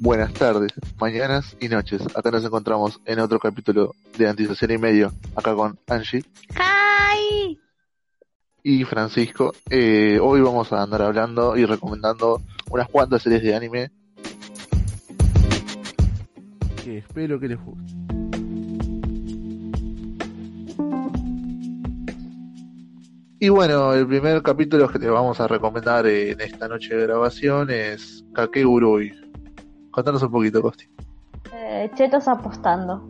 buenas tardes, mañanas y noches. Acá nos encontramos en otro capítulo de Antisocial y Medio, acá con Angie ¡Hi! y Francisco. Eh, hoy vamos a andar hablando y recomendando unas cuantas series de anime que espero que les guste. Y bueno, el primer capítulo que te vamos a recomendar en esta noche de grabación es Kakegurui. Contanos un poquito, Costi. Eh, chetos apostando.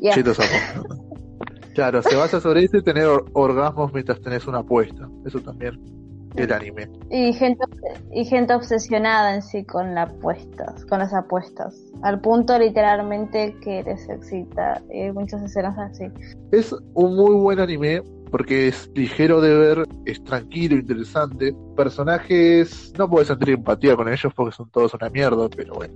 Ya. Chetos apostando. Claro, se basa sobre eso y tener or- orgasmos mientras tenés una apuesta. Eso también, el anime. Y gente, y gente obsesionada en sí con las apuestas, con las apuestas. Al punto literalmente que les excita. Y hay muchas escenas así. Es un muy buen anime porque es ligero de ver, es tranquilo, interesante. Personajes, no puedes sentir empatía con ellos porque son todos una mierda, pero bueno.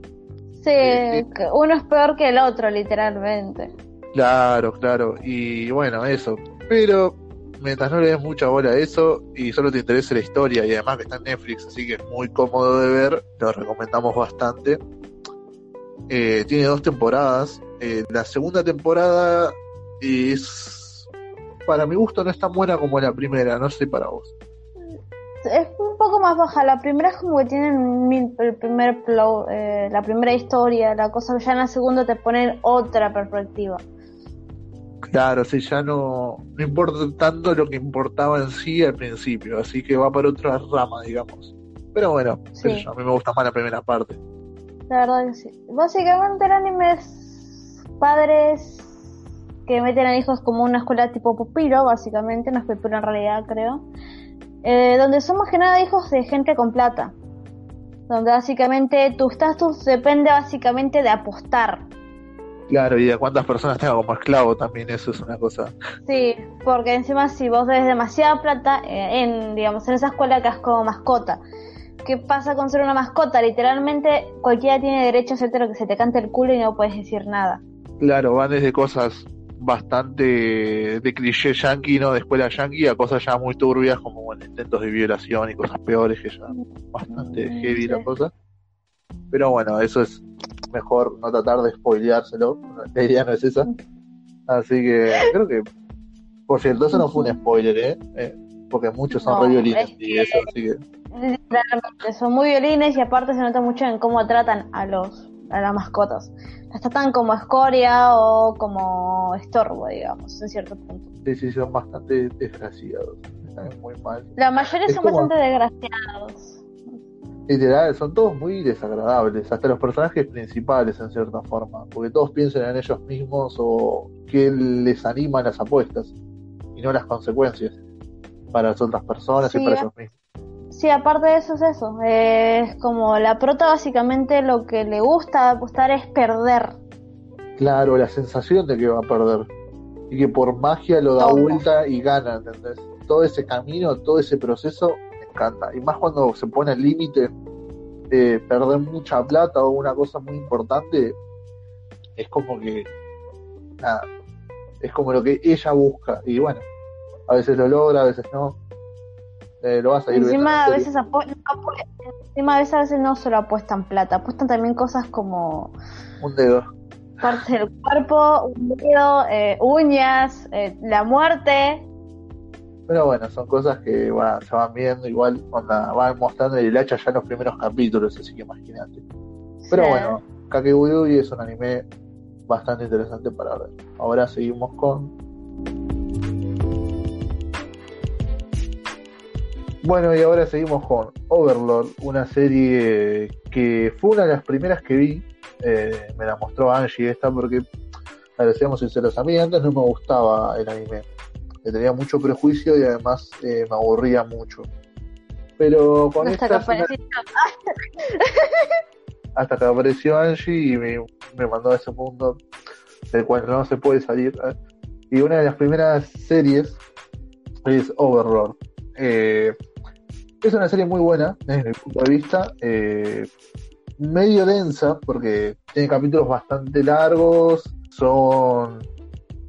Sí, uno es peor que el otro, literalmente. Claro, claro. Y bueno, eso. Pero mientras no le des mucha bola a eso y solo te interese la historia y además que está en Netflix, así que es muy cómodo de ver, lo recomendamos bastante. Eh, tiene dos temporadas. Eh, la segunda temporada es, para mi gusto, no es tan buena como la primera, no sé para vos. Es poco más baja. La primera es como que tienen mil- el primer flow, eh, la primera historia, la cosa. Ya en la segunda te ponen otra perspectiva. Claro, sí, ya no, no importa tanto lo que importaba en sí al principio, así que va para otra rama, digamos. Pero bueno, Sí. a mí me gusta más la primera parte. La verdad que sí. Básicamente el anime es padres que meten a hijos como una escuela tipo pupilo, básicamente, no es pupilo en realidad, creo. Eh, donde son más que nada hijos de gente con plata. Donde básicamente tu estatus depende básicamente de apostar. Claro, y de cuántas personas tenga como esclavo también, eso es una cosa. Sí, porque encima si vos debes demasiada plata eh, en, digamos, en esa escuela que es como mascota. ¿Qué pasa con ser una mascota? Literalmente cualquiera tiene derecho a hacerte lo que se te cante el culo y no puedes decir nada. Claro, van desde cosas bastante de cliché yankee, ¿no? De escuela yankee, a cosas ya muy turbias como bueno, intentos de violación y cosas peores que ya bastante Mm, heavy la sí. cosa. Pero bueno, eso es mejor no tratar de spoileárselo, la idea no es esa. Así que creo que, por cierto, eso no fue un spoiler, ¿eh? Eh, porque muchos son No, re violines es y eso, así que... Son muy violines y aparte se nota mucho en cómo tratan a los a las mascotas. Las tratan como escoria o como estorbo, digamos, en cierto punto. Sí, sí, son bastante desgraciados. Están muy mal. La mayoría Es son como- bastante desgraciados. Literal, son todos muy desagradables, hasta los personajes principales en cierta forma, porque todos piensan en ellos mismos o que les animan las apuestas y no las consecuencias para las otras personas y para ellos mismos. Sí, aparte de eso es eso. Es como la prota básicamente lo que le gusta apostar es perder. Claro, la sensación de que va a perder y que por magia lo da Todo. vuelta y gana, ¿entendés? Todo ese camino, todo ese proceso me encanta. Y más cuando se pone al límite de perder mucha plata o una cosa muy importante, es como que, nada, es como lo que ella busca. Y bueno, a veces lo logra, a veces no. Eh, lo vas a ir Encima a veces encima a veces, a veces no solo apuestan plata, apuestan también cosas como Un dedo. partes del cuerpo, un dedo, eh, uñas, eh, la muerte. Pero bueno, son cosas que bueno, se van viendo igual van mostrando el hacha ya en los primeros capítulos, así que imagínate. Pero Sí. bueno, Kakegurui es un anime bastante interesante para ver. Ahora seguimos con. Bueno, y ahora seguimos con Overlord, una serie que fue una de las primeras que vi. Eh, me la mostró Angie esta porque, a ver, seamos sinceros, a mí antes no me gustaba el anime. Le tenía mucho prejuicio y además eh, me aburría mucho. Pero con Hasta esta que apareció. hasta que apareció Angie y me, me mandó a ese mundo del cual no se puede salir. ¿eh? Y una de las primeras series es Overlord. Eh, es una serie muy buena desde mi punto de vista. eh, medio densa porque tiene capítulos bastante largos, son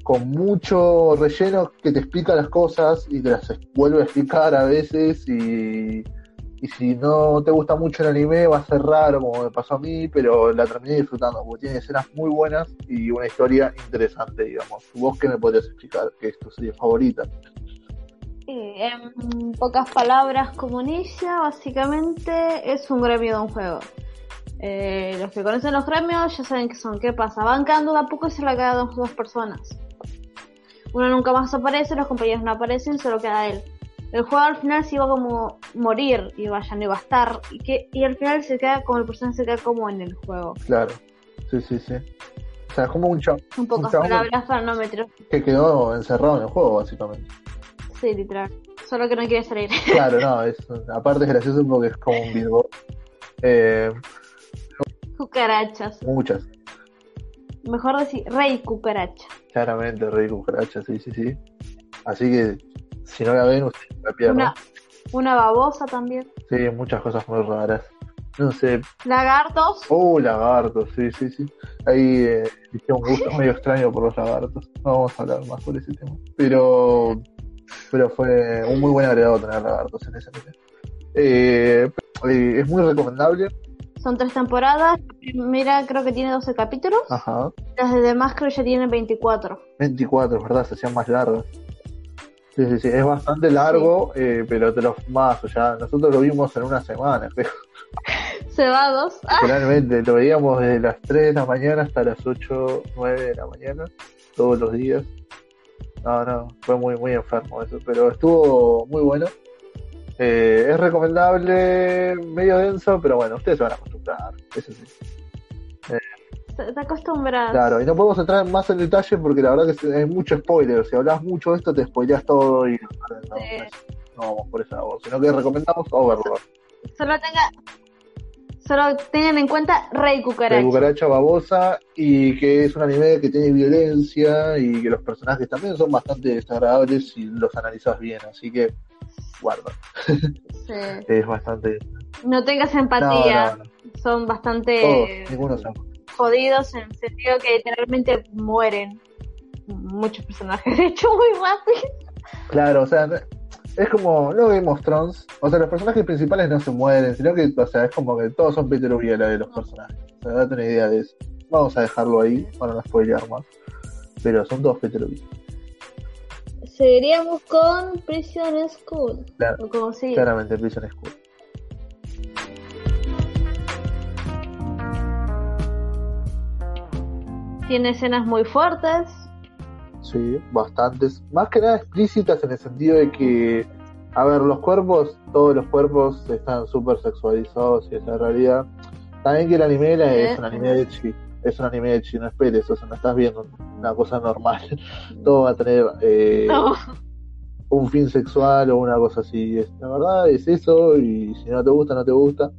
con mucho relleno que te explica las cosas y te las vuelve a explicar a veces y, y si no te gusta mucho el anime va a ser raro como me pasó a mí, pero la terminé disfrutando porque tiene escenas muy buenas y una historia interesante, digamos. ¿Vos qué me podrías explicar que es tu serie favorita? En pocas palabras, como básicamente es un gremio de un juego. Eh, los que conocen los gremios ya saben qué son. ¿Qué pasa? Van quedando de a poco y se la quedan dos, dos personas. Uno nunca más aparece, los compañeros no aparecen, solo queda él. El juego al final se iba como morir y vaya, no iba a estar. Y, que, y al final se queda como el personaje se queda como en el juego. Claro, sí, sí, sí. O sea, es como un chavo. Un poco palabras para no meter. Que quedó encerrado en el juego, básicamente. Sí, literal. Solo que no quiere salir. Claro, no, es, aparte es gracioso porque es como un Virgo. Eh, cucarachas. Muchas. Mejor decir rey cucaracha. Claramente, rey cucaracha, sí, sí, sí. Así que si no la ven, ustedes la pierden. Una, una babosa también. Sí, muchas cosas muy raras. No sé. Lagartos. Oh, lagartos, sí, sí, sí. Ahí eh, un gusto medio extraño por los lagartos. No vamos a hablar más sobre ese tema. Pero pero fue un muy buen agregado tener lagartos en ese eh, eh, es muy recomendable. Son tres temporadas. La primera creo que tiene 12 capítulos. Ajá. Las demás creo que ya tienen 24. 24, ¿verdad? Se hacían más largas. Sí, sí, sí. Es bastante largo, eh, pero te lo más. O sea, nosotros lo vimos en una semana, creo. Cebados. Literalmente, lo veíamos desde las 3 de la mañana hasta las 8, 9 de la mañana, todos los días. No, no, fue muy, muy enfermo eso, pero estuvo muy bueno. Eh, es recomendable, medio denso, pero bueno, ustedes se van a acostumbrar, eso sí. Eh, te acostumbras. Claro, y no podemos entrar más en detalle porque la verdad que hay mucho spoiler. Si hablas mucho de esto, te spoileas todo y no, no vamos por esa voz, sino que recomendamos Overlord. Solo tenga, Solo tengan en cuenta Rey Cucaracha. Rey Cucaracha babosa y que es un anime que tiene violencia y que los personajes también son bastante desagradables si los analizas bien, así que guarda. Sí. es bastante... No tengas empatía, son bastante jodidos en el sentido que literalmente mueren muchos personajes, de hecho muy rápido. Claro, o sea, es como, no Game of Thrones, o sea, los personajes principales no se mueren, sino que, o sea, es como que todos son Peter Uriela de los personajes. O sea, date una idea de eso. Vamos a dejarlo ahí para no spoilear más. Pero son todos Peter Uriela. Seguiríamos con Prison School. Claro, como claramente Prison School. Tiene escenas muy fuertes, Sí, bastantes. Más que nada explícitas en el sentido de que, a ver, los cuerpos, todos los cuerpos están súper sexualizados y esa realidad. También que el anime es un anime de chi, es un anime de chi, no esperes, o sea, no estás viendo una cosa normal. Todo va a tener eh, un fin sexual o una cosa así. La verdad es eso y si no te gusta, no te gusta.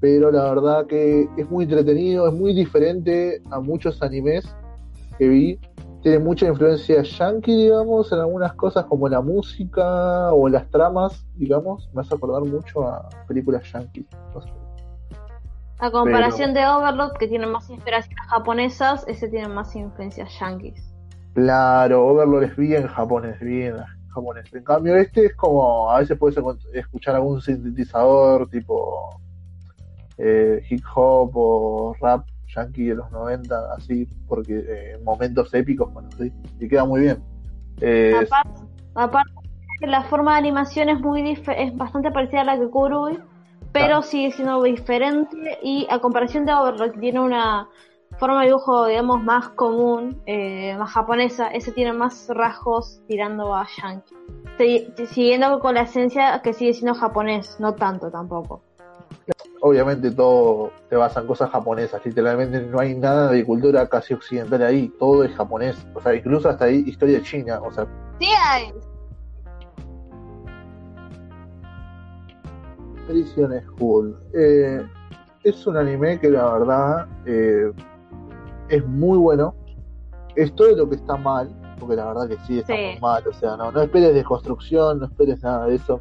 Pero la verdad que es muy entretenido, es muy diferente a muchos animes que vi tiene mucha influencia yankee, digamos, en algunas cosas como la música o las tramas, digamos, me hace acordar mucho a películas yankee. A comparación de Overlord, que tiene más inspiraciones japonesas, ese tiene más influencias yankees. Claro, Overlord es bien japonés, bien japonés. En cambio, este es como, a veces puedes escuchar algún sintetizador tipo eh, hip hop o rap yankee de los 90, así, porque eh, momentos épicos, bueno, sí, y queda muy bien. aparte, la forma de animación es muy es bastante parecida a la que Kurui, pero sigue siendo diferente y a comparación de Overlord, que tiene una forma de dibujo, digamos, más común, eh, más japonesa, ese tiene más rasgos tirando a yankee. Siguiendo con la esencia que sigue siendo japonés, no tanto tampoco obviamente todo te basa en cosas japonesas, literalmente no hay nada de cultura casi occidental ahí, todo es japonés, o sea, incluso hasta ahí historia china, o sea. Sí hay. Prison School. Eh, es un anime que la verdad eh, es muy bueno. Es todo lo que está mal, porque la verdad que sí está muy mal, o sea, no, no esperes desconstrucción, no esperes nada de eso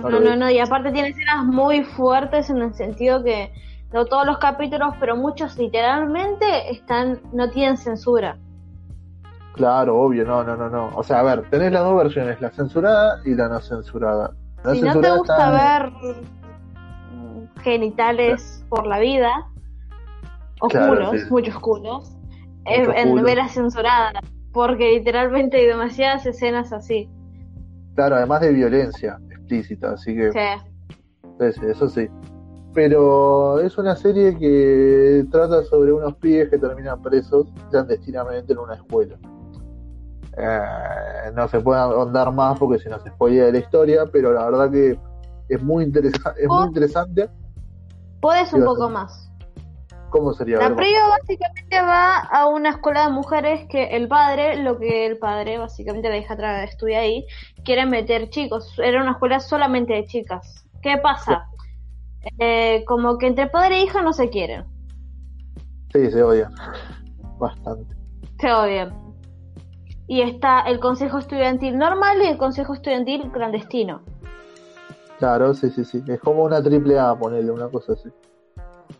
no, no, no, y aparte tiene escenas muy fuertes en el sentido que no todos los capítulos, pero muchos literalmente están no tienen censura. Claro, obvio, no, no, no, no. O sea, a ver, tenés las dos versiones, la censurada y la no censurada. si no te gusta ver genitales por la vida, o Claro, culos, sí. muchos culos, en, en culos. novelas censuradas, porque literalmente hay demasiadas escenas así. Claro, además de violencia explícita, así que Sí. sí, eso sí. Pero es una serie que trata sobre unos pibes que terminan presos clandestinamente en una escuela. Eh, no se puede ahondar más porque si no se spoilea de la historia, pero la verdad que es muy, interesa es muy interesante. Puedes un poco más. ¿Cómo sería? La prima básicamente va a una escuela de mujeres que el padre, lo que el padre básicamente la hija estudia ahí, quiere meter chicos. Era una escuela solamente de chicas. ¿Qué pasa? Eh, como que entre padre e hija no se quieren. Sí, se odia. Bastante. Se odian. Y está el consejo estudiantil normal y el consejo estudiantil clandestino. Claro, sí, sí, sí. Es como una triple A, ponerle una cosa así.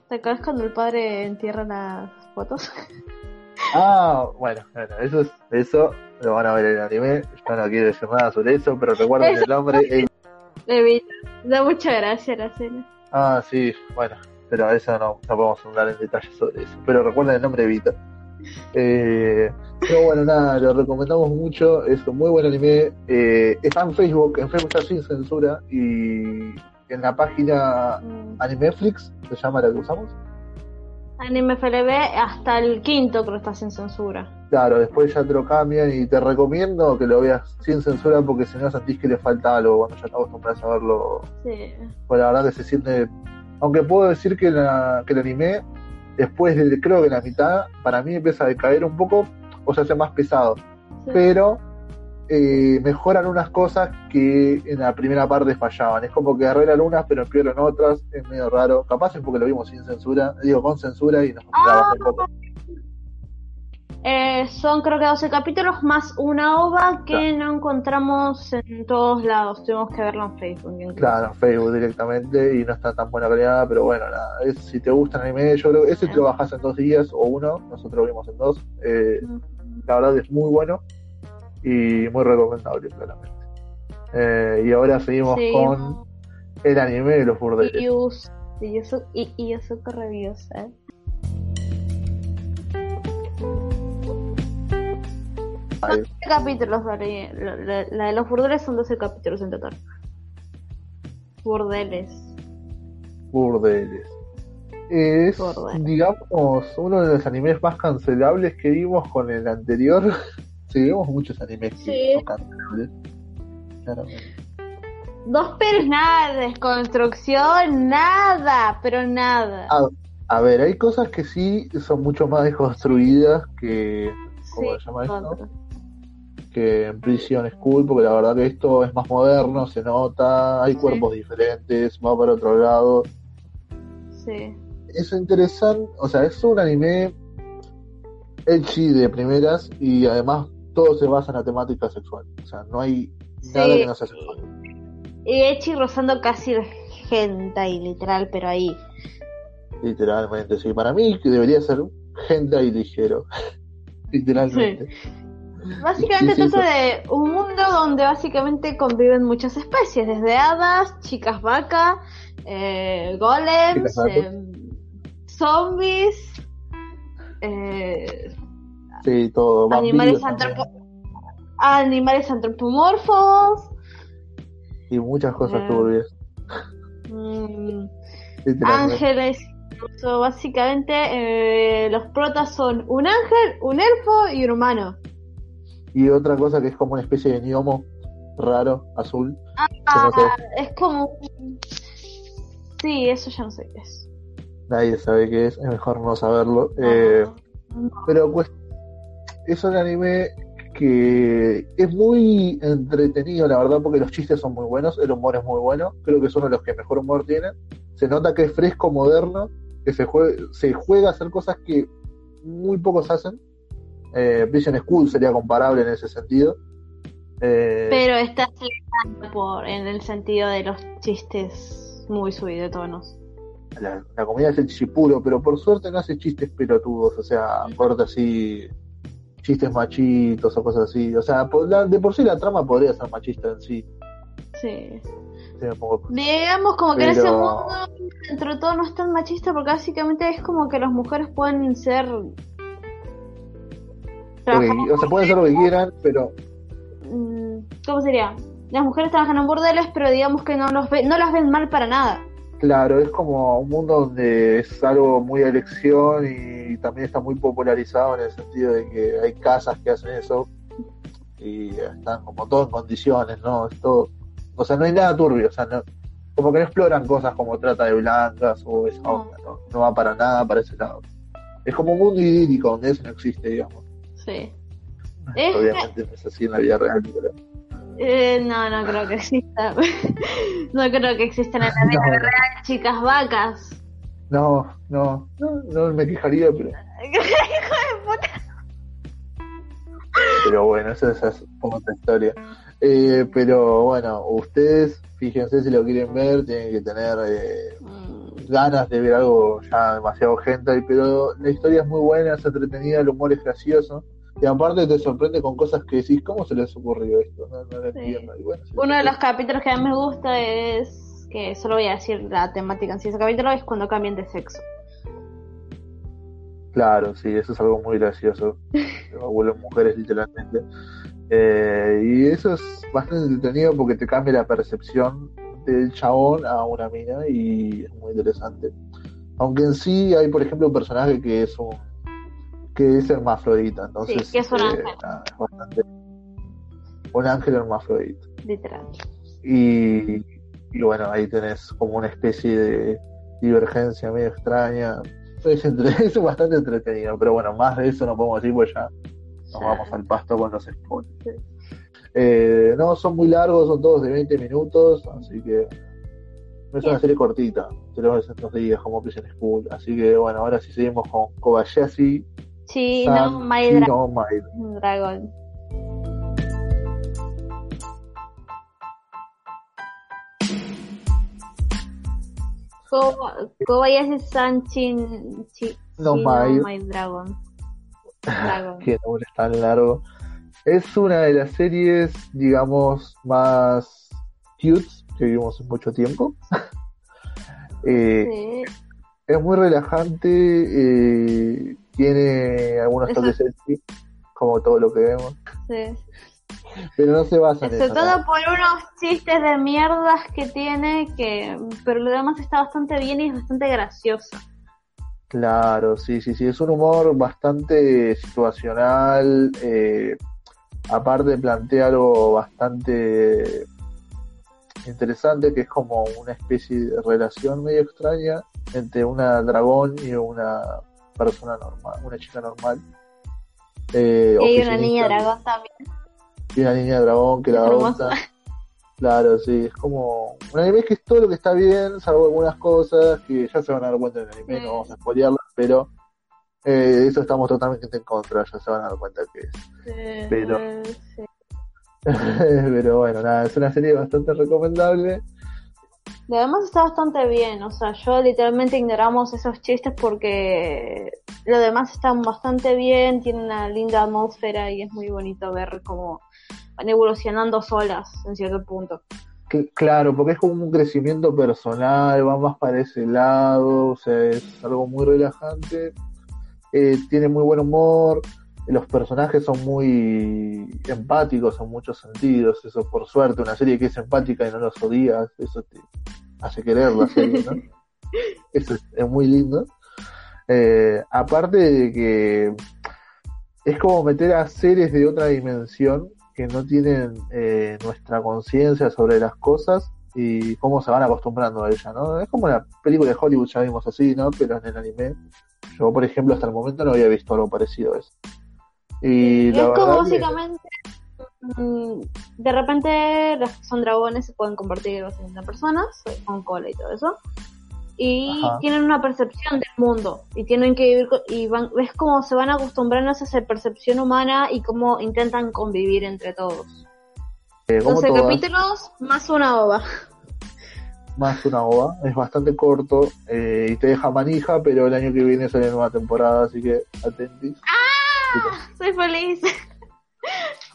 ¿Te acuerdas cuando el padre entierra las fotos? Ah, bueno, bueno, eso es, eso lo van a ver en el anime. Yo no quiero decir nada sobre eso, pero recuerden el nombre. el- Evita. Da mucha gracia la escena. Ah, sí, bueno, pero eso no, no podemos hablar en detalle sobre eso. Pero recuerden el nombre Vita. Eh, pero bueno, nada, lo recomendamos mucho. Es un muy buen anime. Eh, está en Facebook, en Facebook está sin censura. Y en la página. Animeflix, se llama la que usamos. Anime FLB hasta el quinto creo está sin censura. Claro, después ya te lo cambian y te recomiendo que lo veas sin censura porque si no sentís que le falta algo cuando ya te acostumbras a verlo. Sí. Pues la verdad que se siente. Aunque puedo decir que, la, que el anime, después de creo que la mitad, para mí empieza a decaer un poco o se hace más pesado. sí. Pero eh, mejoran unas cosas que en la primera parte fallaban. Es como que arreglan unas pero empeoran otras. Es medio raro. Capaz es porque lo vimos sin censura, digo con censura y nos trabamos un poco. Eh, son creo que 12 capítulos más una ova que no encontramos en todos lados. Tuvimos que verlo en Facebook. incluso. Claro, en Facebook directamente y no está tan buena calidad, pero bueno, nada, es, si te gusta el anime, yo creo que ese te lo bajas en dos días o uno, nosotros lo vimos en dos, eh, la verdad es muy bueno y muy recomendable, claramente. Eh, y ahora seguimos con el anime de los burdeles. Y Yus- y y- Yusuke Reviews, ¿eh? Ay, 12 capítulos, vale. La, la- la de los burdeles son 12 capítulos en total. Burdeles. burdeles. Es, Burdeles. digamos, uno de los animes más cancelables que vimos con el anterior. sí, vemos muchos animes que Sí. Claramente. Dos pero nada, desconstrucción, nada, pero nada. A, a ver, hay cosas que sí son mucho más desconstruidas que, ¿cómo se llama esto? que en Prison School, porque la verdad que esto es más moderno, se nota, hay Sí. cuerpos diferentes, va para otro lado. Sí. Es interesante, o sea, es un anime edgy de primeras y además todo se basa en la temática sexual. O sea, no hay nada Sí. que no sea sexual. Y Echi rozando casi el hentai, literal, pero ahí. Literalmente, sí. Para mí que debería ser gente y ligero. Literalmente. Básicamente Sí, trata de un mundo donde básicamente conviven muchas especies, desde hadas, chicas vaca, eh, golems, eh, zombies, eh, Sí, todo. animales, antropo- animales antropomorfos, Y muchas cosas Eh, turbias. mm, ángeles. incluso básicamente eh, los protas son un ángel, un elfo y un humano. Y otra cosa que es como una especie de gnomo raro, azul. no Ah, sé, es como... Sí, eso ya no sé qué es. nadie sabe qué es, es mejor no saberlo. Eh, No. pero pues es un anime que es muy entretenido, la verdad, porque los chistes son muy buenos, el humor es muy bueno, creo que es uno de los que mejor humor tiene. Se nota que es fresco, moderno, que se, jue- se juega a hacer cosas que muy pocos hacen. Eh, Prison School sería comparable en ese sentido. Eh, Pero está por, en el sentido de los chistes muy subidos de tonos. la, la comedia es el chipuro, pero por suerte no hace chistes pelotudos, o sea, corta así, chistes machitos o cosas así. O sea, por la- de por sí la trama podría ser machista en sí. Sí. pongo. Digamos como que en ese mundo, dentro de todo, no es tan machista porque básicamente es como que las mujeres pueden ser. Porque, o sea, pueden hacer lo que quieran, pero Mm, ¿Cómo sería? Las mujeres trabajan en burdeles, pero digamos que no, los ve- no las ven mal para nada. Claro, es como un mundo donde es algo muy a elección y también está muy popularizado en el sentido de que hay casas que hacen eso y están como todo en condiciones, ¿no? Es todo, o sea, no hay nada turbio, o sea, no, como que no exploran cosas como trata de blancas o esa No. onda, ¿no? No va para nada para ese lado. Es como un mundo idílico donde eso no existe, digamos. Sí. Es- Obviamente no es así en la vida real, pero... Eh, no, no creo que exista. no creo que existan en la vida No, real chicas vacas. No, no, no, no me quejaría, pero, Hijo de puta. pero bueno, esa, esa es otra historia. Eh, pero bueno, ustedes, fíjense si lo quieren ver, tienen que tener eh, Mm, ganas de ver algo ya demasiado gente, pero la historia es muy buena, es entretenida, el humor es gracioso. Y aparte te sorprende con cosas que decís, ¿cómo se les ocurrió esto? No, no lo Sí. entiendo. Y bueno, sí, Uno de los capítulos que a mí me gusta es que solo voy a decir la temática en sí ese capítulo es cuando cambian de sexo. Claro, sí, eso es algo muy gracioso. Vuelven mujeres literalmente. Eh, y eso es bastante entretenido porque te cambia la percepción del chabón a una mina y es muy interesante. Aunque en sí hay, por ejemplo, un personaje que es un que es hermafrodita, entonces Sí, que es un eh, ángel. nada, es bastante un ángel hermafrodita. Literal. Y, y bueno, ahí tenés como una especie de divergencia medio extraña. Es, entre- es bastante entretenido, pero bueno, más de eso no podemos decir, pues ya nos vamos al pasto con los spoilers. Eh, no, son muy largos, son todos de 20 minutos, así que es una serie cortita, te lo ves en dos días como Prison School. Así que bueno, ahora sí seguimos con Kobayashi Sí, no, My Dra- no My- Dragon. Koba- Kobayashi San Chin, Chi- No My- My Dragon. Dragon. Qué nombre tan largo. Es una de las series, digamos, más cute que vimos en mucho tiempo. Eh, Sí. Es muy relajante, eh, tiene algunos toques sexy, como todo lo que vemos, Sí. pero no se basa en Sobre eso. todo ¿no? por unos chistes de mierdas que tiene, que pero lo demás está bastante bien y es bastante gracioso. Claro, sí, sí, sí, es un humor bastante situacional, eh, aparte plantea algo bastante interesante, que es como una especie de relación medio extraña entre una dragón y una persona normal, una chica normal. Eh, Y hay una niña dragón también. Y una niña dragón que Es la hermosa. adopta. Claro, sí, es como un anime que es todo lo que está bien, salvo algunas cosas que ya se van a dar cuenta en el anime, no vamos a spoilearlas, pero eh, eso estamos totalmente en contra, ya se van a dar cuenta que es. Pero- Eh, sí. pero bueno, nada, es una serie bastante recomendable. Y además está bastante bien, o sea, yo literalmente ignoramos esos chistes porque lo demás está bastante bien, tiene una linda atmósfera y es muy bonito ver cómo van evolucionando solas en cierto punto. Cl- Claro, porque es como un crecimiento personal, va más para ese lado, o sea, es algo muy relajante, eh, tiene muy buen humor, los personajes son muy empáticos en muchos sentidos, eso por suerte, una serie que es empática y no los odias, eso te hace querer la serie, ¿no? Eso es, es muy lindo. Eh, aparte de que es como meter a seres de otra dimensión que no tienen eh, nuestra conciencia sobre las cosas y cómo se van acostumbrando a ella, ¿no? Es como una película de Hollywood, ya vimos así, ¿no? Pero en el anime, yo por ejemplo hasta el momento no había visto algo parecido a eso. Y es como que- básicamente, mm, de repente los que son dragones se pueden convertir en personas, eh, con cola y todo eso, y Ajá. tienen una percepción del mundo, y tienen que vivir, y van, ves cómo se van acostumbrando a esa percepción humana y cómo intentan convivir entre todos. eh, como 12 todas, capítulos más una ova. más una ova, es bastante corto eh, y te deja manija, pero el año que viene sale nueva temporada, así que atentis. Soy feliz.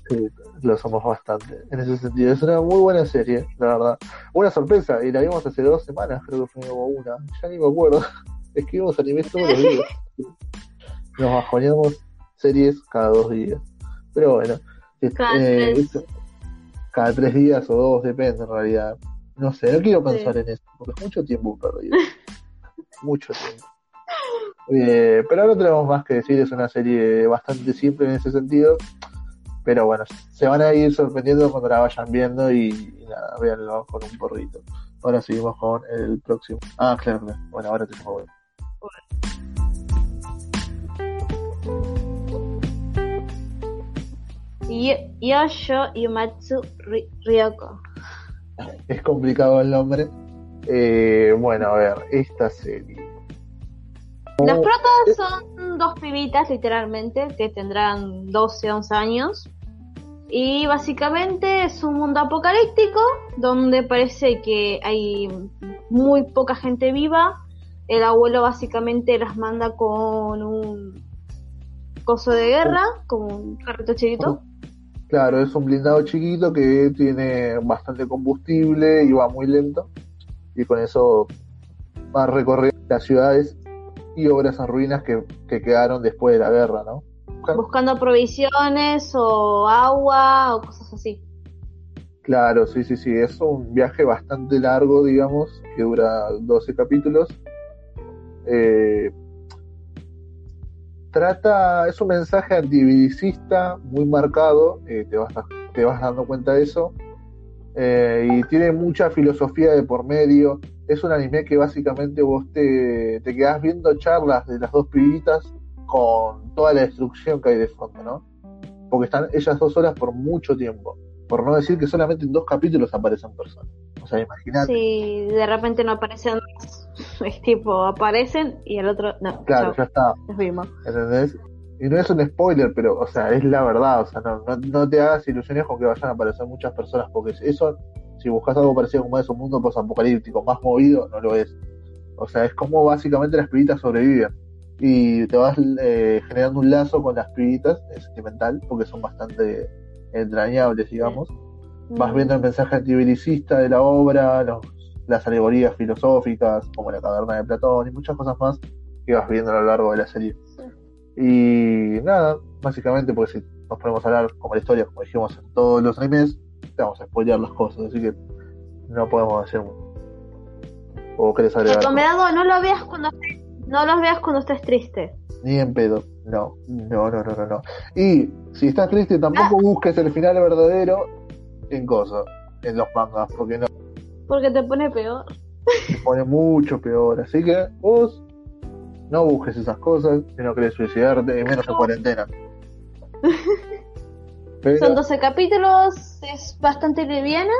Sí, lo somos bastante en ese sentido. Es una muy buena serie, la verdad. Una sorpresa, y la vimos hace dos semanas, creo que fue una. Ya ni me acuerdo. Es que vimos anime todos los días. Nos bajoneamos series cada dos días. Pero bueno, Cada eh, tres. cada tres días o dos, depende en realidad. No sé, no quiero pensar Sí. en eso, porque es mucho tiempo perdido. mucho tiempo. Eh, pero no tenemos más que decir, es una serie bastante simple en ese sentido. Pero bueno, se van a ir sorprendiendo cuando la vayan viendo y, y nada, véanlo con un porrito. Ahora seguimos con el próximo. Ah, claro, claro. bueno, ahora tenemos bueno. Yo- Yosho Yumatsu Ry- Ryoko. Es complicado el nombre. Eh, bueno, a ver, esta serie. Las protas son dos pibitas, literalmente, que tendrán 12, 11 años. Y básicamente es un mundo apocalíptico donde parece que hay muy poca gente viva. El abuelo básicamente las manda con un coso de guerra, como un carrito chiquito. Claro, es un blindado chiquito que tiene bastante combustible y va muy lento. Y con eso va a recorrer las ciudades y obras en ruinas que, que quedaron después de la guerra, ¿no? Buscando provisiones o agua o cosas así. Claro, sí, sí, sí. Es un viaje bastante largo, digamos, que dura 12 capítulos. Eh, trata, es un mensaje antibilicista muy marcado, eh, te, vas, te vas dando cuenta de eso. Eh, y tiene mucha filosofía de por medio. Es un anime que básicamente vos te, te quedás viendo charlas de las dos pibitas con toda la destrucción que hay de fondo, ¿no? Porque están ellas dos horas por mucho tiempo. Por no decir que solamente en dos capítulos aparecen personas. O sea, imagínate. Si de repente no aparecen es tipo, aparecen y el otro, no, Claro, chao, ya está. nos vimos. ¿Entendés? Y no es un spoiler, pero, o sea, es la verdad. O sea, no, no, no te hagas ilusiones con que vayan a aparecer muchas personas, porque eso, si buscas algo parecido como es un mundo posapocalíptico más movido, no lo es. O sea, es como básicamente las pibitas sobreviven. Y te vas eh, generando un lazo con las pibitas, es sentimental, porque son bastante entrañables, digamos. vas viendo el mensaje antibelicista de la obra, los- las alegorías filosóficas, como la caverna de Platón y muchas cosas más que vas viendo a lo largo de la serie. Y nada, básicamente, porque si nos ponemos a hablar como la historia, como dijimos en todos los animes, vamos a spoilear las cosas, así que no podemos hacer. ¿O querés agregar? Recomendado, no lo veas cuando estés, no los veas cuando estés triste. Ni en pedo. No, no, no, no, no, no. Y si estás triste, tampoco busques el final verdadero en cosas, en los mangas, porque no. Porque te pone peor. se pone mucho peor. Así que vos no busques esas cosas si no querés suicidarte, y menos en cuarentena. Pero Son 12 capítulos, es bastante liviana.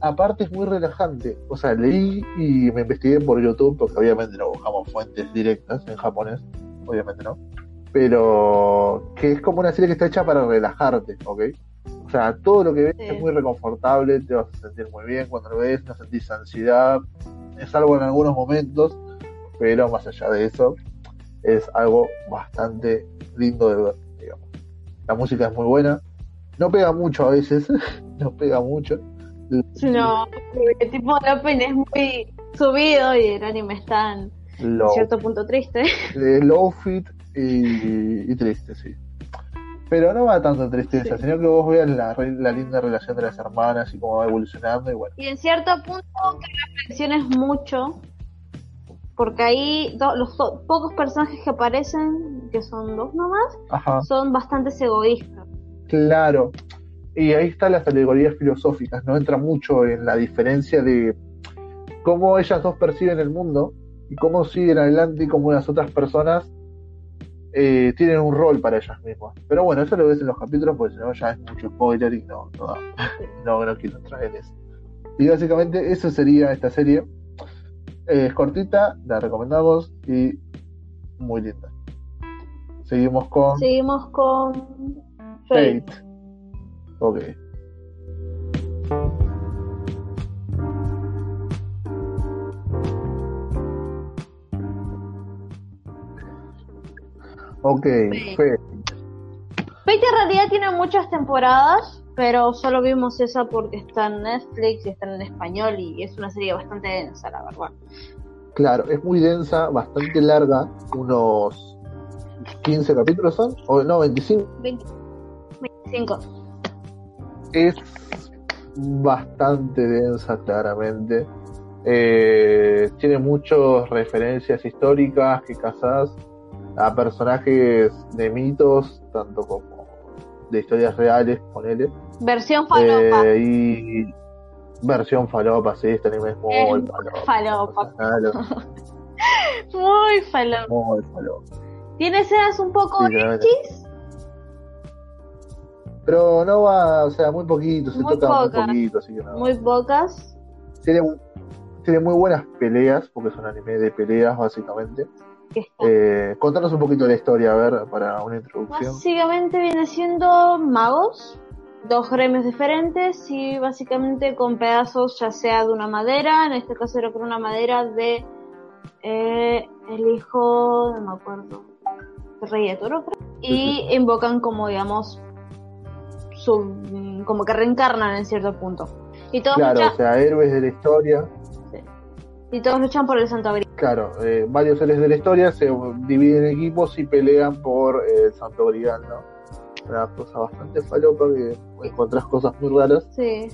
aparte es muy relajante. O sea, leí y me investigué por YouTube, porque obviamente no buscamos fuentes directas en japonés, obviamente no. Pero que es como una serie que está hecha para relajarte, ¿ok? O sea, todo lo que ves Sí. es muy reconfortable, te vas a sentir muy bien cuando lo ves, no sentís ansiedad, es algo en algunos momentos, pero más allá de eso, es algo bastante lindo de ver, digamos. La música es muy buena, no pega mucho a veces, no pega mucho. No, porque tipo el opening es muy subido y el anime está en Low, cierto punto triste. eh, low fit y, y triste, sí. Pero no va tanto en tristeza, Sí. sino que vos veas la, la linda relación de las hermanas y cómo va evolucionando y bueno. Y en cierto punto que reflexiones mucho, porque ahí do- los do- pocos personajes que aparecen, que son dos nomás, Ajá. son bastante egoístas. Claro. Y ahí están las alegorías filosóficas, no entra mucho en la diferencia de cómo ellas dos perciben el mundo y cómo siguen adelante y cómo las otras personas eh, tienen un rol para ellas mismas. Pero bueno, eso lo ves en los capítulos porque si no ya es mucho spoiler y no, no, no, no quiero entrar en eso. Y básicamente eso sería esta serie. Eh, es cortita, la recomendamos y muy linda. Seguimos con Seguimos con Fate. Fate. Ok. Ok, Fate. Fate. Fate en realidad realidad tiene muchas temporadas, pero solo vimos esa porque está en Netflix y está en español y es una serie bastante densa, la verdad. Claro, es muy densa, bastante larga, unos 15 capítulos son, o no, 25. 20 25. Es bastante densa, claramente. Eh, tiene muchas referencias históricas que casas a personajes de mitos, tanto como de historias reales, ponele. Versión falopa. Eh, y versión falopa, sí, este anime es muy falopa. falopa. Muy falopa. muy falopa. Tiene escenas un poco Sí, hechis, Pero no va, o sea, muy poquito, se Muy toca muy pocas. poquito, así que no. muy pocas. Tiene, tiene muy buenas peleas, porque es un anime de peleas, básicamente. Eh, contanos un poquito de la historia, a ver, para una introducción. Básicamente viene siendo magos, dos gremios diferentes y básicamente con pedazos ya sea de una madera, en este caso era con una madera de eh, el hijo, no me acuerdo, rey de toro, creo. y invocan como digamos como que reencarnan en cierto punto. Y todos, Claro, luchan, o sea, héroes de la historia. y todos luchan por el santo grial. Claro, eh, varios héroes de la historia se dividen en equipos y pelean por eh, el Santo Grial, ¿no? Una cosa bastante falopa que encontrás cosas muy raras, Sí.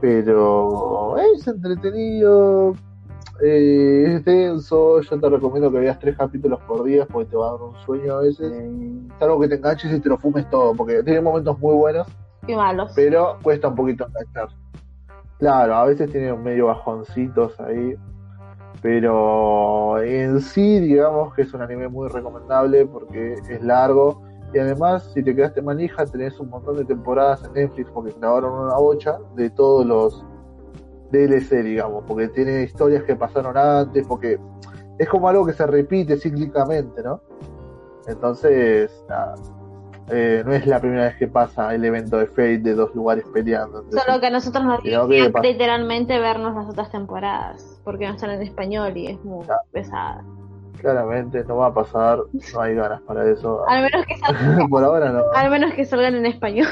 pero es entretenido, eh, es denso. Yo te recomiendo que veas tres capítulos por día porque te va a dar un sueño a veces. Es algo que te enganches y te lo fumes todo, porque tiene momentos muy buenos, Malos. pero cuesta un poquito enganchar. Claro, a veces tiene medio bajoncitos ahí, pero en sí, digamos que es un anime muy recomendable porque es largo y además, si te quedaste manija, tenés un montón de temporadas en Netflix porque grabaron una bocha de todos los DLC, digamos, porque tiene historias que pasaron antes, porque es como algo que se repite cíclicamente, ¿no? Entonces, nada. Eh, no es la primera vez que pasa el evento de Fate de dos lugares peleando. entonces- Solo que a nosotros nos pasa. literalmente vernos las otras temporadas, porque no están en español y es muy Claro. pesada. Claramente no va a pasar, no hay ganas para eso. Al menos que salgan, Por ahora no. al menos que salgan en español.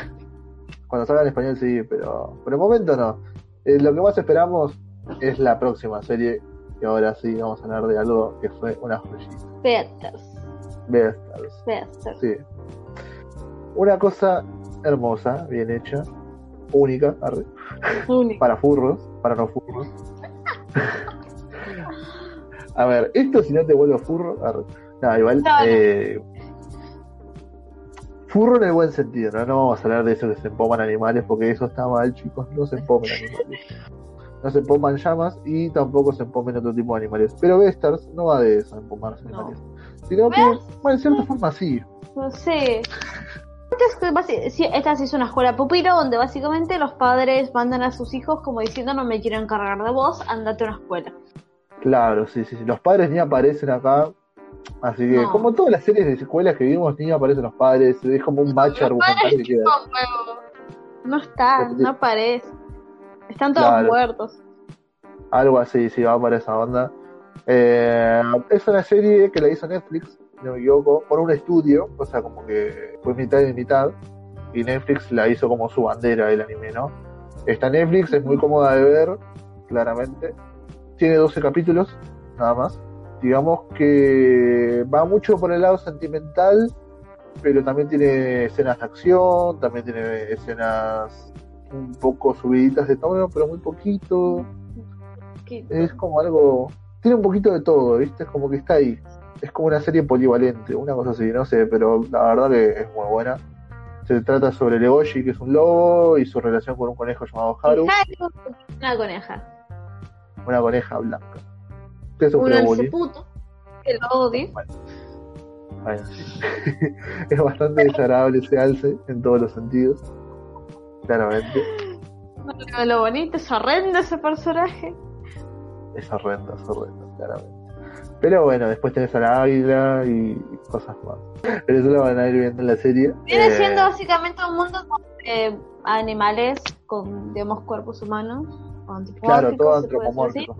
Cuando salga en español sí, pero por el momento no. Eh, lo que más esperamos es la próxima serie, que ahora sí vamos a hablar de algo que fue una joyita. Beatles, Beastars. Beatles. Sí. Una cosa hermosa, bien hecha, única, arre, Único. para furros, para no furros. a ver, esto si no te vuelvo furro, arre. No, igual, No, no. eh, furro en el buen sentido, ¿no? No vamos a hablar de eso que se empoman animales, porque eso está mal, chicos, no se empomen animales. No se empoman llamas y tampoco se empomen otro tipo de animales. Pero Bestars no va de eso, empomarse No. animales. Sino que, bueno, en cierta forma sí. No sé. Esta sí, es una escuela pupilo donde básicamente los padres mandan a sus hijos como diciendo no me quiero encargar de vos, andate a una escuela. Claro, sí, sí, sí. Los padres ni aparecen acá. Así que, No. como todas las series de escuelas que vimos, ni aparecen los padres. Es como un match padres que queda. No. No están, no aparece. Están todos Claro. muertos. Algo así, sí, va para esa onda. Eh, es una serie que la hizo Netflix, no me equivoco, por un estudio, o sea, como que fue mitad y mitad. Y Netflix la hizo como su bandera el anime, ¿no? Está Netflix, es muy cómoda de ver, claramente. Tiene 12 capítulos, nada más. Digamos que va mucho por el lado sentimental, pero también tiene escenas de acción, también tiene escenas un poco subiditas de tono, pero muy poquito es como algo. Tiene un poquito de todo, ¿viste? Es como que está ahí. Es como una serie polivalente, una cosa así, no sé, pero la verdad que es muy buena. Se trata sobre Legoshi, que es un lobo, y su relación con un conejo llamado Haru, Haru, Una coneja. una coneja blanca. Que es un puto. Que lo odio. Bueno, sí. es bastante desagradable ese alce en todos los sentidos. Claramente. Lo bonito es horrendo ese personaje. Es horrendo, es horrendo, claramente. Pero bueno, después tenés a la águila y cosas más. Pero eso lo van a ir viendo en la serie. Viene Eh, siendo básicamente un mundo con eh, animales con, digamos, cuerpos humanos. Claro, todo antropomórfico.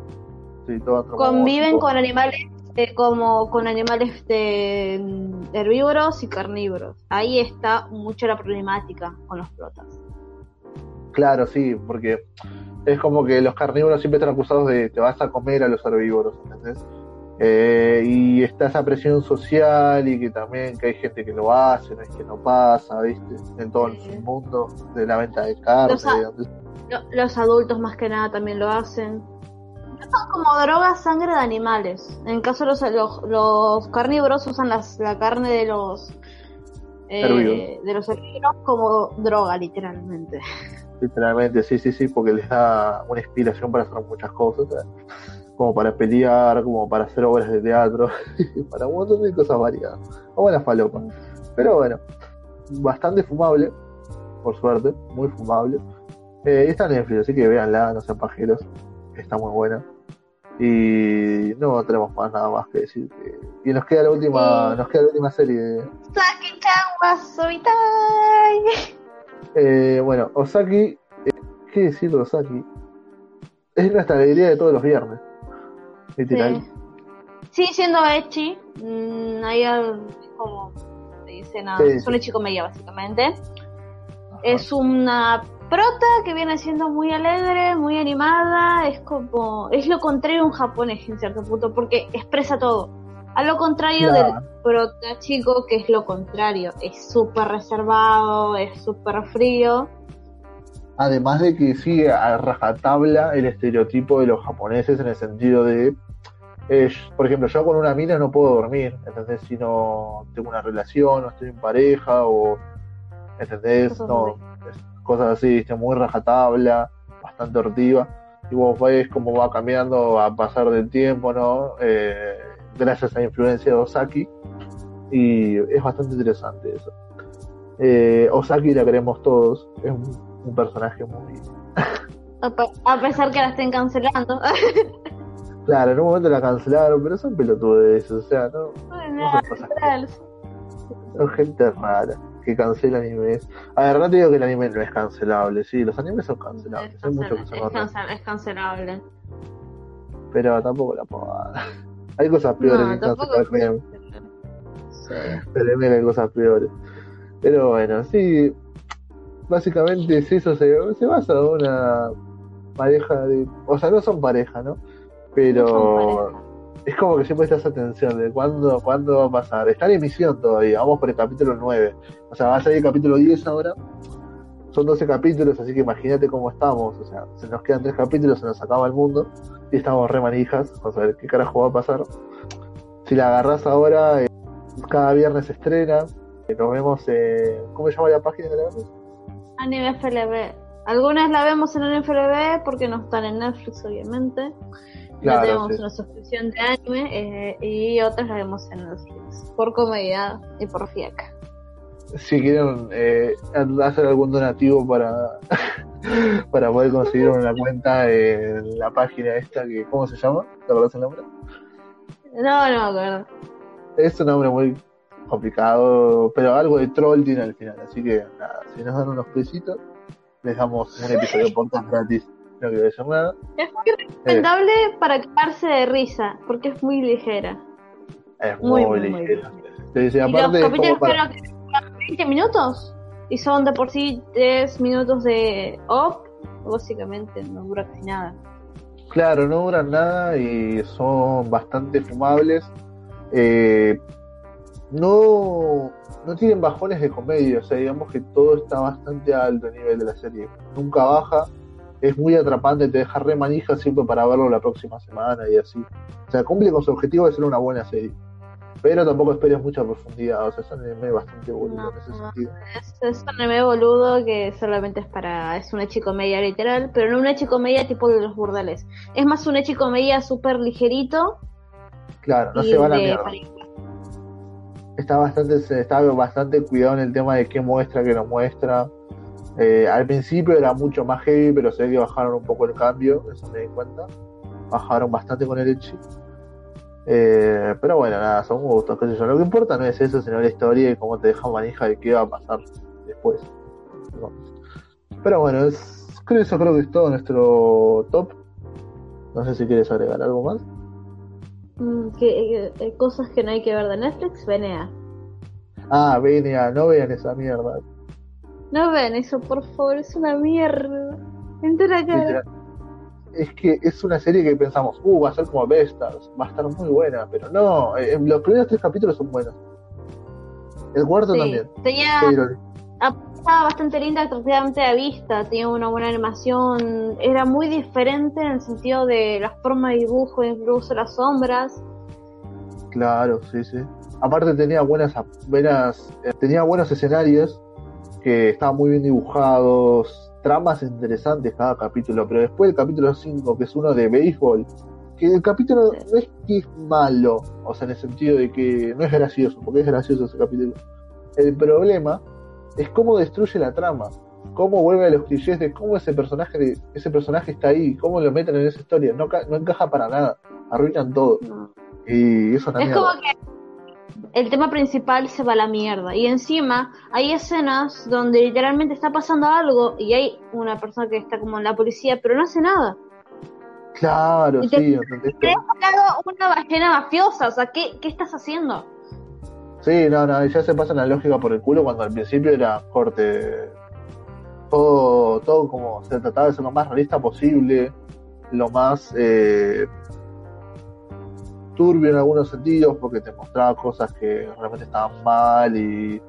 Sí, todo antropomórfico. Conviven con animales eh, como con animales de, mm, herbívoros y carnívoros. Ahí está mucho la problemática con los protas. Claro, sí, porque es como que los carnívoros siempre están acusados de te vas a comer a los herbívoros, ¿entendés? Eh, y está esa presión social y que también que hay gente que lo hace, no es que no pasa, ¿viste? En todo el mundo de la venta de carne. Los adultos más que nada también lo hacen. Son como drogas sangre de animales. En caso de los, los, los carnívoros usan las, la carne de los eh, de los herbívoros como droga literalmente. Literalmente, sí, sí, sí, porque les da una inspiración para hacer muchas cosas, ¿sabes? Como para pelear, como para hacer obras de teatro, para un montón de cosas variadas. O buena falopa. Pero bueno, bastante fumable, por suerte, muy fumable. Eh, está en Netflix, así que véanla, no sean pajeros, está muy buena. Y no tenemos más nada más que decir. Y nos queda la última, Sí. nos queda la última serie. de- wa sumitai. Eh, bueno, Osaki, eh, ¿qué decir de Osaki? Es nuestra alegría de todos los viernes. Literal. Sí. Siendo Echi. Mm, ahí al- como se dice nada. Sí, Es sí. un Echi comedia básicamente. Es una prota que viene siendo muy alegre, muy animada, es como, es lo contrario de un japonés en cierto punto, porque expresa todo. A lo contrario Claro. del prota chico, que es lo contrario, es súper reservado, es súper frío. Además de que sigue a rajatabla el estereotipo de los japoneses en el sentido de, eh, por ejemplo, yo con una mina no puedo dormir, ¿entendés? Si no tengo una relación, no estoy en pareja o, ¿entendés? Cosas No, es- cosas así, ¿viste? muy rajatabla, bastante hortiva. Y vos ves cómo va cambiando a pasar del tiempo, ¿no? Eh, gracias a la influencia de Osaki. Y es bastante interesante eso. Eh, Osaki la queremos todos, es un, un personaje muy, a pesar que la estén cancelando. Claro, en un momento la cancelaron, pero son pelotudes, o sea, no, Bueno, son cosas literal. son gente rara que cancela animes. A ver, no te digo que el anime no es cancelable, sí, los animes son cancelables, Es, hay muchos que cancel- son es cancel- es cancelable. pero tampoco la puedo Hay cosas peores No, que tampoco. cancelar, créeme, Sí. créeme que hay cosas peores. Pero bueno, sí, básicamente es eso, se, se basa en una pareja de... O sea, no son pareja, ¿no? Pero... Es como que siempre estás atención de cuándo, cuándo va a pasar. Está en emisión todavía, vamos por el capítulo 9. O sea, va a salir el capítulo 10 ahora. Son 12 capítulos, así que imagínate cómo estamos. O sea, se nos quedan 3 capítulos, se nos acaba el mundo. Y estamos re manijas. Vamos a ver qué carajo va a pasar. Si la agarras ahora, eh, cada viernes se estrena. Eh, Nos vemos, eh, ¿cómo se llama la página que la vemos? Anime FLB. Algunas la vemos en Anime FLB porque no están en Netflix, obviamente. Claro, tenemos sí. una suscripción de anime eh, y otras la vemos en Netflix. Por comodidad y por fiaca. Si quieren eh, hacer algún donativo para, para poder conseguir una cuenta en la página esta que, ¿cómo se llama? ¿Te acuerdas el nombre? No, no me acuerdo. Es un nombre muy complicado, pero algo de troll tiene al final, así que nada, si nos dan unos pesitos, les damos un episodio de podcast gratis, no quiero decir nada. Es muy Eh, recomendable para quedarse de risa porque es muy ligera. es Muy, muy, muy. Sí, y los aparte es capítulos para... que duran 20 minutos y son de por sí 3 minutos de op. Básicamente no dura casi nada. Claro, no duran nada y son bastante fumables. Eh, no, no tienen bajones de comedia, o sea, digamos que todo está bastante alto a nivel de la serie. Nunca baja, es muy atrapante, te deja re manija siempre para verlo la próxima semana y así. O sea, cumple con su objetivo de ser una buena serie. Pero tampoco esperes mucha profundidad, o sea, es un anime bastante boludo No, en ese no. sentido. Es, es un anime boludo que solamente es para. Es una chicomedia literal, pero no una chicomedia tipo de los burdeles. Es más una chicomedia súper ligerito. Claro, no se van a de mierda. está bastante está bastante cuidado en el tema de qué muestra que no muestra Eh, al principio era mucho más heavy pero se ve que bajaron un poco el cambio eso me di cuenta bajaron bastante con el Echi Eh, pero bueno nada son gustos qué sé yo lo que importa no es eso sino la historia y cómo te deja manija de qué va a pasar después ¿no? pero bueno es, creo eso creo que es todo nuestro top no sé si quieres agregar algo más mm, que, eh, cosas que no hay que ver de Netflix, venea. Ah, venea, no vean esa mierda. No vean eso, por favor, es una mierda. Entra acá. Es que es una serie que pensamos, uh, va a ser como Bestars, va a estar muy buena, pero no, eh, los primeros tres capítulos son buenos. El cuarto también. Tenía, estaba bastante linda atractivamente de vista, tenía una buena animación, era muy diferente en el sentido de la forma de dibujo, incluso las sombras. Claro, sí, sí. Aparte tenía buenas, buenas, eh, tenía buenos escenarios que estaban muy bien dibujados, tramas interesantes cada capítulo, pero después el capítulo 5, que es uno de béisbol, que el capítulo no es que es malo, o sea, en el sentido de que no es gracioso, porque es gracioso ese capítulo. El problema es cómo destruye la trama, cómo vuelve a los clichés de cómo ese personaje, ese personaje está ahí, cómo lo meten en esa historia, no, no encaja para nada, arruinan todo. Y eso también. Es como que el tema principal se va a la mierda. Y encima hay escenas donde literalmente está pasando algo y hay una persona que está como en la policía, pero no hace nada. Claro, y sí. Te una ballena mafiosa, o sea, ¿qué, ¿qué estás haciendo? Sí, no, no, ya se pasa la lógica por el culo cuando al principio era corte. Todo, todo como se trataba de ser lo más realista posible, lo más eh, turbio en algunos sentidos, porque te mostraba cosas que realmente estaban mal y,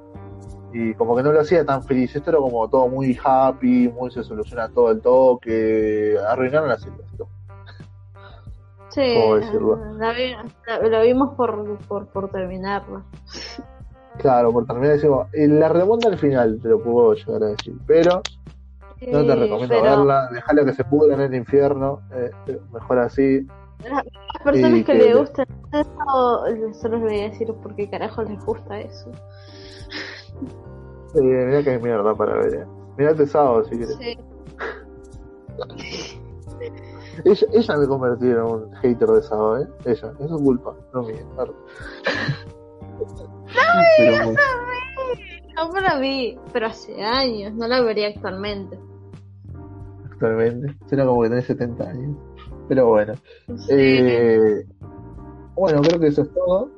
y como que no lo hacía tan feliz. Esto era como todo muy happy, muy se soluciona todo el toque, arruinaron la situación. Sí, La, vimos por, por, por terminarla. Claro, por terminar, decimos, la remonta al final te lo puedo llegar a decir, pero no te recomiendo verla, dejala que se pudra en el infierno, eh, mejor así. Las personas que, le gustan eso, solo les voy a decir por qué carajo les gusta eso. Sí, mira que hay mierda para ver. Eh. Mirate sábado si quieres. Sí. Ella, ella me convirtió en un hater de Sao, ¿eh? Ella, es su culpa, no mía. No, pero, no, no la vi, pero hace años, no la vería actualmente. Actualmente, suena como que tenés 70 años. Pero bueno. Eh, bueno, creo que eso es todo.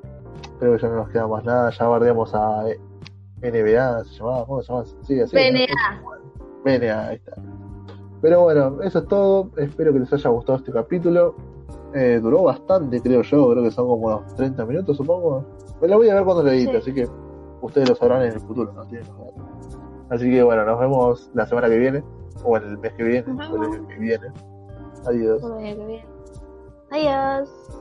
Creo que ya no nos queda más nada. Ya bardeamos a NBA, se llamaba, ¿cómo se llama? Sí, así. BNA. BNA, ahí está. Pero bueno, eso es todo. Espero que les haya gustado este capítulo. Eh, duró bastante, creo yo. Creo que son como unos 30 minutos, supongo. Me lo voy a ver cuando lo edite, así que ustedes lo sabrán en el futuro. ¿no? Así que bueno, nos vemos la semana que viene. O en el mes que viene. O el mes que viene. Adiós. Adiós.